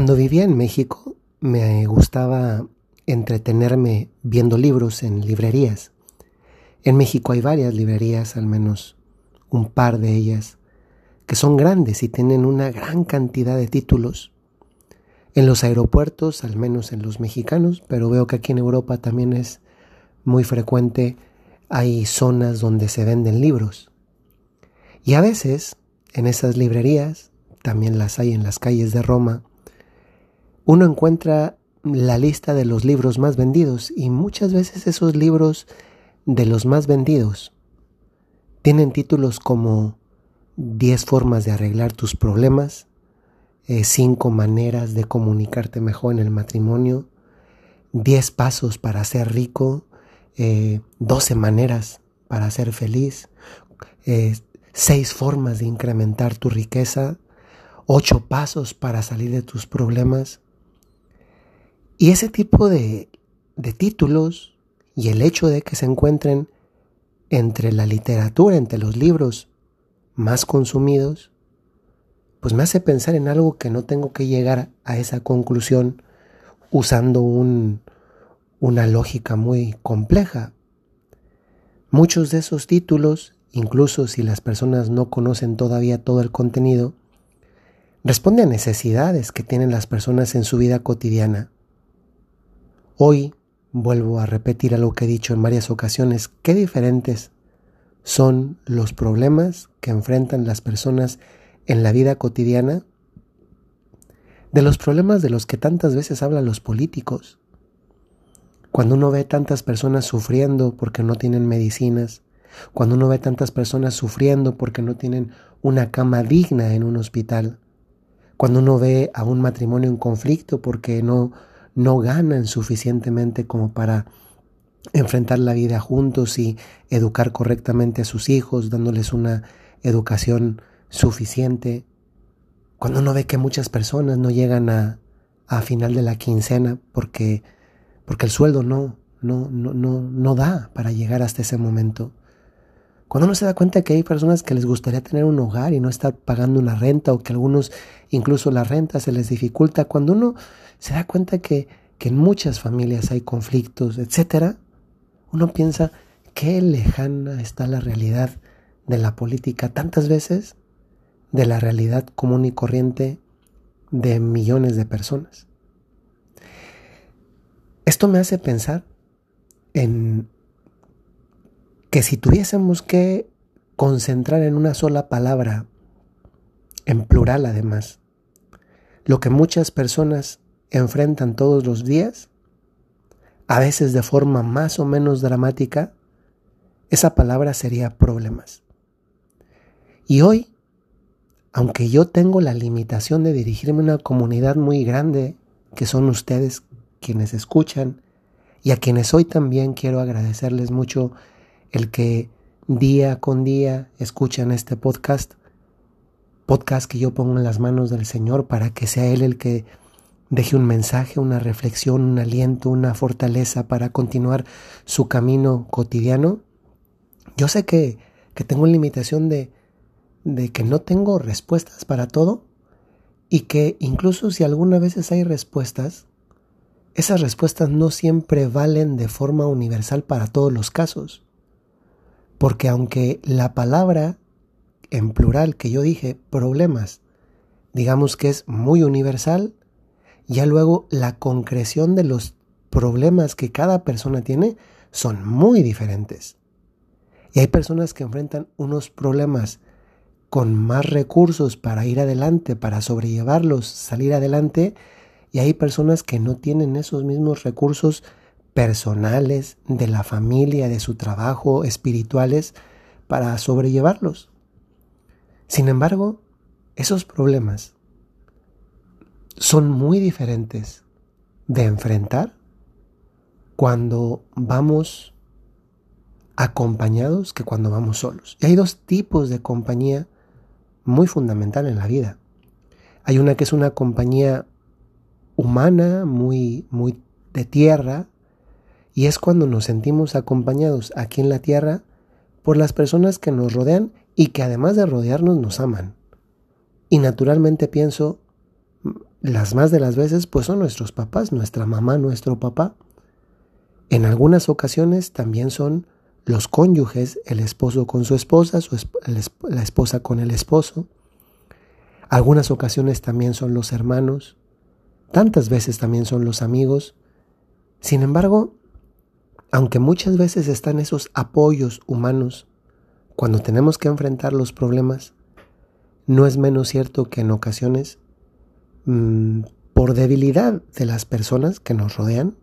Cuando vivía en México me gustaba entretenerme viendo libros en librerías. En México hay varias librerías, al menos un par de ellas, que son grandes y tienen una gran cantidad de títulos. En los aeropuertos, al menos en los mexicanos, pero veo que aquí en Europa también es muy frecuente, hay zonas donde se venden libros. Y a veces, en esas librerías, también las hay en las calles de Roma, uno encuentra la lista de los libros más vendidos y muchas veces esos libros de los más vendidos tienen títulos como 10 formas de arreglar tus problemas, 5 eh, maneras de comunicarte mejor en el matrimonio, 10 pasos para ser rico, 12 eh, maneras para ser feliz, 6 eh, formas de incrementar tu riqueza, 8 pasos para salir de tus problemas. Y ese tipo de, de títulos y el hecho de que se encuentren entre la literatura, entre los libros más consumidos, pues me hace pensar en algo que no tengo que llegar a esa conclusión usando un, una lógica muy compleja. Muchos de esos títulos, incluso si las personas no conocen todavía todo el contenido, responden a necesidades que tienen las personas en su vida cotidiana Hoy vuelvo a repetir algo que he dicho en varias ocasiones, qué diferentes son los problemas que enfrentan las personas en la vida cotidiana de los problemas de los que tantas veces hablan los políticos. Cuando uno ve tantas personas sufriendo porque no tienen medicinas, cuando uno ve tantas personas sufriendo porque no tienen una cama digna en un hospital, cuando uno ve a un matrimonio en conflicto porque no no ganan suficientemente como para enfrentar la vida juntos y educar correctamente a sus hijos, dándoles una educación suficiente. Cuando uno ve que muchas personas no llegan a, a final de la quincena porque, porque el sueldo no, no, no, no, no da para llegar hasta ese momento. Cuando uno se da cuenta que hay personas que les gustaría tener un hogar y no estar pagando una renta o que algunos incluso la renta se les dificulta, cuando uno se da cuenta que, que en muchas familias hay conflictos, etc., uno piensa qué lejana está la realidad de la política tantas veces de la realidad común y corriente de millones de personas. Esto me hace pensar en que si tuviésemos que concentrar en una sola palabra, en plural además, lo que muchas personas enfrentan todos los días, a veces de forma más o menos dramática, esa palabra sería problemas. Y hoy, aunque yo tengo la limitación de dirigirme a una comunidad muy grande, que son ustedes quienes escuchan, y a quienes hoy también quiero agradecerles mucho el que día con día escuchan este podcast, podcast que yo pongo en las manos del Señor para que sea Él el que deje un mensaje, una reflexión, un aliento, una fortaleza para continuar su camino cotidiano. Yo sé que, que tengo limitación de, de que no tengo respuestas para todo y que incluso si alguna veces hay respuestas, esas respuestas no siempre valen de forma universal para todos los casos. Porque aunque la palabra en plural que yo dije, problemas, digamos que es muy universal, ya luego la concreción de los problemas que cada persona tiene son muy diferentes. Y hay personas que enfrentan unos problemas con más recursos para ir adelante, para sobrellevarlos, salir adelante, y hay personas que no tienen esos mismos recursos personales, de la familia, de su trabajo, espirituales, para sobrellevarlos. Sin embargo, esos problemas son muy diferentes de enfrentar cuando vamos acompañados que cuando vamos solos. Y hay dos tipos de compañía muy fundamental en la vida. Hay una que es una compañía humana, muy, muy de tierra, y es cuando nos sentimos acompañados aquí en la tierra por las personas que nos rodean y que además de rodearnos nos aman. Y naturalmente pienso las más de las veces pues son nuestros papás, nuestra mamá, nuestro papá. En algunas ocasiones también son los cónyuges, el esposo con su esposa, la esposa con el esposo. Algunas ocasiones también son los hermanos, tantas veces también son los amigos. Sin embargo, aunque muchas veces están esos apoyos humanos cuando tenemos que enfrentar los problemas, no es menos cierto que en ocasiones, mm, por debilidad de las personas que nos rodean,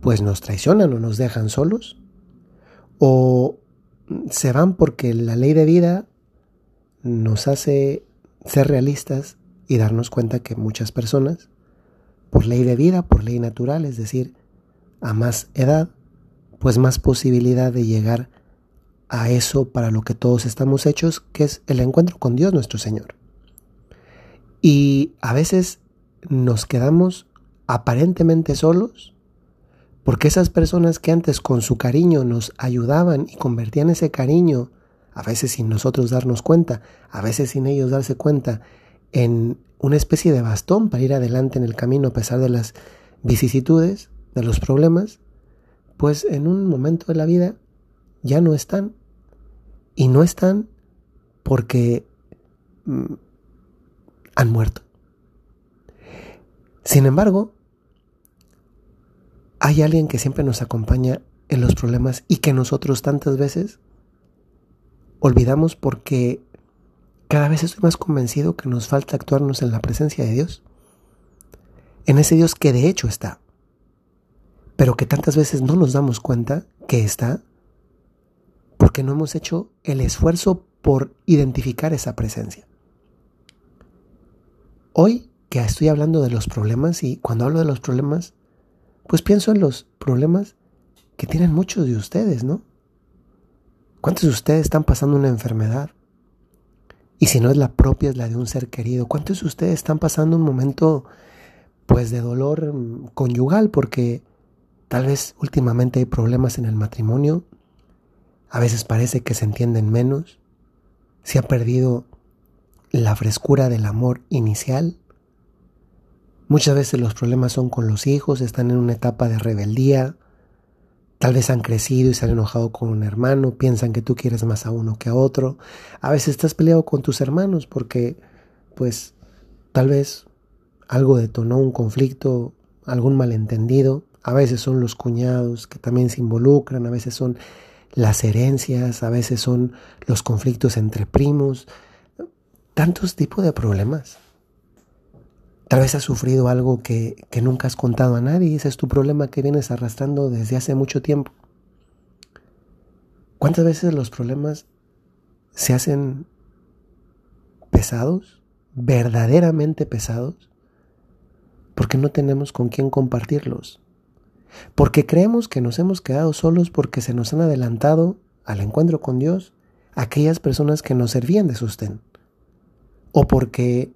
pues nos traicionan o nos dejan solos, o se van porque la ley de vida nos hace ser realistas y darnos cuenta que muchas personas, por ley de vida, por ley natural, es decir, a más edad, pues más posibilidad de llegar a eso para lo que todos estamos hechos, que es el encuentro con Dios nuestro Señor. Y a veces nos quedamos aparentemente solos porque esas personas que antes con su cariño nos ayudaban y convertían ese cariño, a veces sin nosotros darnos cuenta, a veces sin ellos darse cuenta, en una especie de bastón para ir adelante en el camino a pesar de las vicisitudes, de los problemas, pues en un momento de la vida ya no están. Y no están porque mm, han muerto. Sin embargo, hay alguien que siempre nos acompaña en los problemas y que nosotros tantas veces olvidamos porque cada vez estoy más convencido que nos falta actuarnos en la presencia de Dios. En ese Dios que de hecho está, pero que tantas veces no nos damos cuenta que está porque no hemos hecho el esfuerzo por identificar esa presencia. Hoy que estoy hablando de los problemas y cuando hablo de los problemas, pues pienso en los problemas que tienen muchos de ustedes, ¿no? ¿Cuántos de ustedes están pasando una enfermedad? Y si no es la propia, es la de un ser querido. ¿Cuántos de ustedes están pasando un momento, pues, de dolor mm, conyugal? Porque tal vez últimamente hay problemas en el matrimonio. A veces parece que se entienden menos. Se ha perdido la frescura del amor inicial. Muchas veces los problemas son con los hijos, están en una etapa de rebeldía, tal vez han crecido y se han enojado con un hermano, piensan que tú quieres más a uno que a otro. A veces estás peleado con tus hermanos porque, pues, tal vez algo detonó un conflicto, algún malentendido. A veces son los cuñados que también se involucran, a veces son las herencias, a veces son los conflictos entre primos, tantos tipos de problemas. Tal vez has sufrido algo que, nunca has contado a nadie y ese es tu problema que vienes arrastrando desde hace mucho tiempo. ¿Cuántas veces los problemas se hacen pesados, verdaderamente pesados? Porque no tenemos con quién compartirlos. Porque creemos que nos hemos quedado solos porque se nos han adelantado al encuentro con Dios aquellas personas que nos servían de sostén. O porque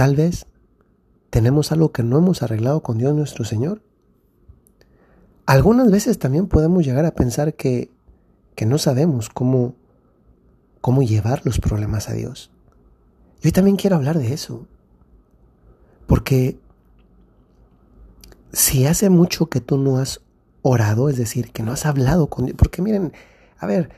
Tal vez tenemos algo que no hemos arreglado con Dios nuestro Señor. Algunas veces también podemos llegar a pensar que, que no sabemos cómo, cómo llevar los problemas a Dios. Y hoy también quiero hablar de eso. Porque si hace mucho que tú no has orado, es decir, que no has hablado con Dios, porque miren, a ver,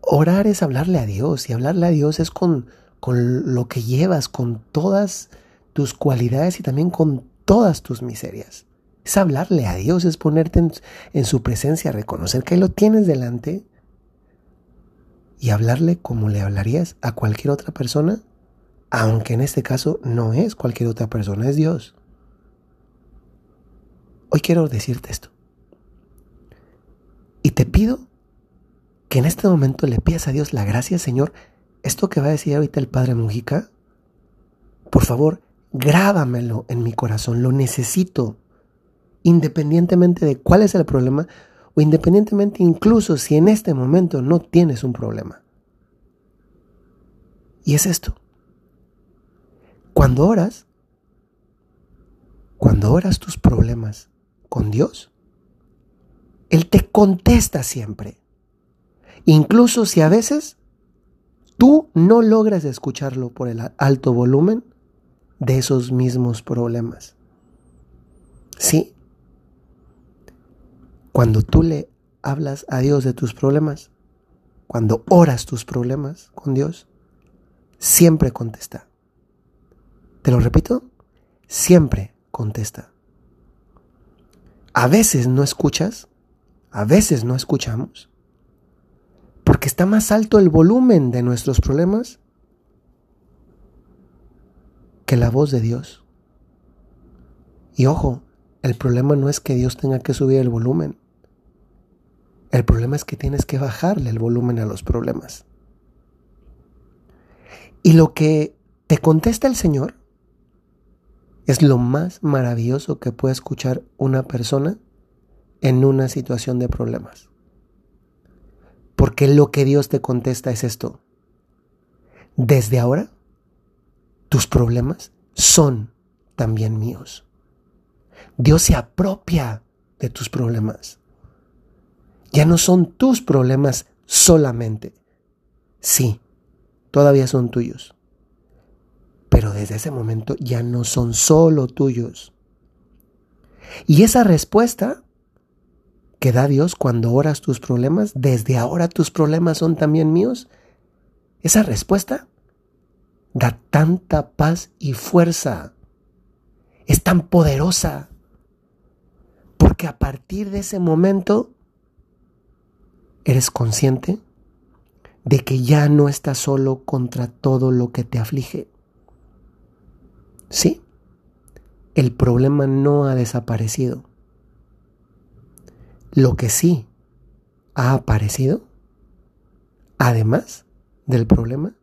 orar es hablarle a Dios y hablarle a Dios es con, con lo que llevas, con todas tus cualidades y también con todas tus miserias. Es hablarle a Dios, es ponerte en, su presencia, reconocer que lo tienes delante y hablarle como le hablarías a cualquier otra persona, aunque en este caso no es cualquier otra persona, es Dios. Hoy quiero decirte esto. Y te pido que en este momento le pidas a Dios la gracia, Señor. Esto que va a decir ahorita el Padre Mujica, por favor, grábamelo en mi corazón, lo necesito, independientemente de cuál es el problema o independientemente incluso si en este momento no tienes un problema. Y es esto. Cuando oras, cuando oras tus problemas con Dios, Él te contesta siempre. Incluso si a veces tú no logras escucharlo por el alto volumen, de esos mismos problemas. Sí, cuando tú le hablas a Dios de tus problemas, cuando oras tus problemas con Dios, siempre contesta. Te lo repito, siempre contesta. A veces no escuchas, a veces no escuchamos, porque está más alto el volumen de nuestros problemas que la voz de Dios. Y ojo, el problema no es que Dios tenga que subir el volumen. El problema es que tienes que bajarle el volumen a los problemas. Y lo que te contesta el Señor es lo más maravilloso que puede escuchar una persona en una situación de problemas. Porque lo que Dios te contesta es esto. Desde ahora, tus problemas son también míos. Dios se apropia de tus problemas. Ya no son tus problemas solamente. Sí, todavía son tuyos. Pero desde ese momento ya no son solo tuyos. Y esa respuesta que da Dios cuando oras tus problemas, desde ahora tus problemas son también míos, esa respuesta da tanta paz y fuerza. Es tan poderosa. Porque a partir de ese momento eres consciente de que ya no estás solo contra todo lo que te aflige. Sí, el problema no ha desaparecido. Lo que sí ha aparecido, además del problema,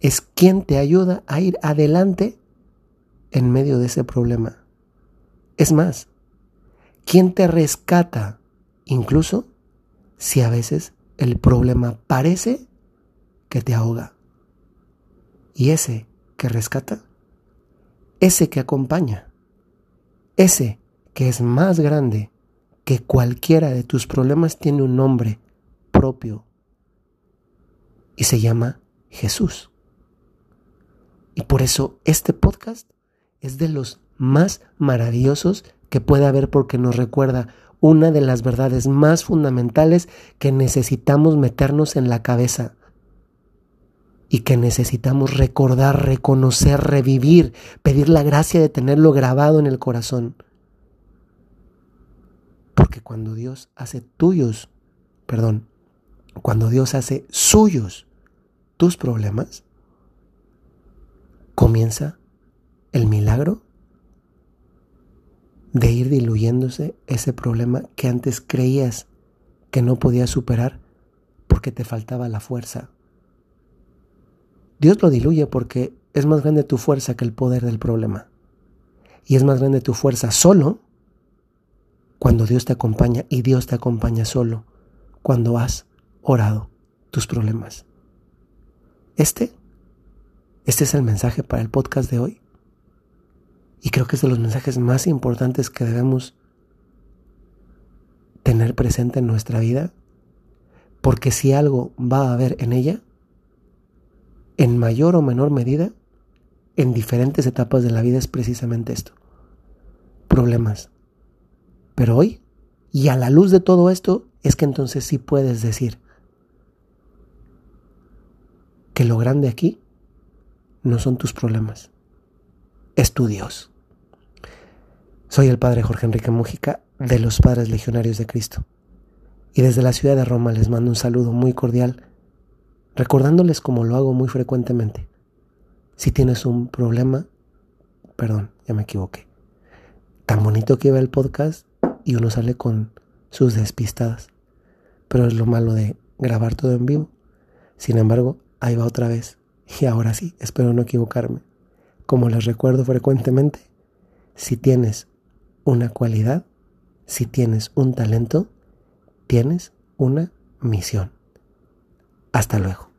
es quien te ayuda a ir adelante en medio de ese problema. Es más, quien te rescata incluso si a veces el problema parece que te ahoga. Y ese que rescata, ese que acompaña, ese que es más grande que cualquiera de tus problemas tiene un nombre propio y se llama Jesús. Y por eso este podcast es de los más maravillosos que puede haber porque nos recuerda una de las verdades más fundamentales que necesitamos meternos en la cabeza y que necesitamos recordar, reconocer, revivir, pedir la gracia de tenerlo grabado en el corazón. Porque cuando Dios hace tuyos, perdón, cuando Dios hace suyos tus problemas, comienza el milagro de ir diluyéndose ese problema que antes creías que no podías superar porque te faltaba la fuerza. Dios lo diluye porque es más grande tu fuerza que el poder del problema. Y es más grande tu fuerza solo cuando Dios te acompaña y Dios te acompaña solo cuando has orado tus problemas. Este, este es el mensaje para el podcast de hoy. Y creo que es de los mensajes más importantes que debemos tener presente en nuestra vida, porque si algo va a haber en ella, en mayor o menor medida, en diferentes etapas de la vida es precisamente esto, problemas. Pero hoy, y a la luz de todo esto, es que entonces sí puedes decir que lo grande aquí no son tus problemas, es tu Dios. Soy el Padre Jorge Enrique Mújica de los Padres Legionarios de Cristo. Y desde la ciudad de Roma les mando un saludo muy cordial, recordándoles como lo hago muy frecuentemente. Si tienes un problema, perdón, ya me equivoqué. Tan bonito que iba el podcast y uno sale con sus despistadas. Pero es lo malo de grabar todo en vivo. Sin embargo, ahí va otra vez. Y ahora sí, espero no equivocarme. Como les recuerdo frecuentemente, si tienes una cualidad, si tienes un talento, tienes una misión. Hasta luego.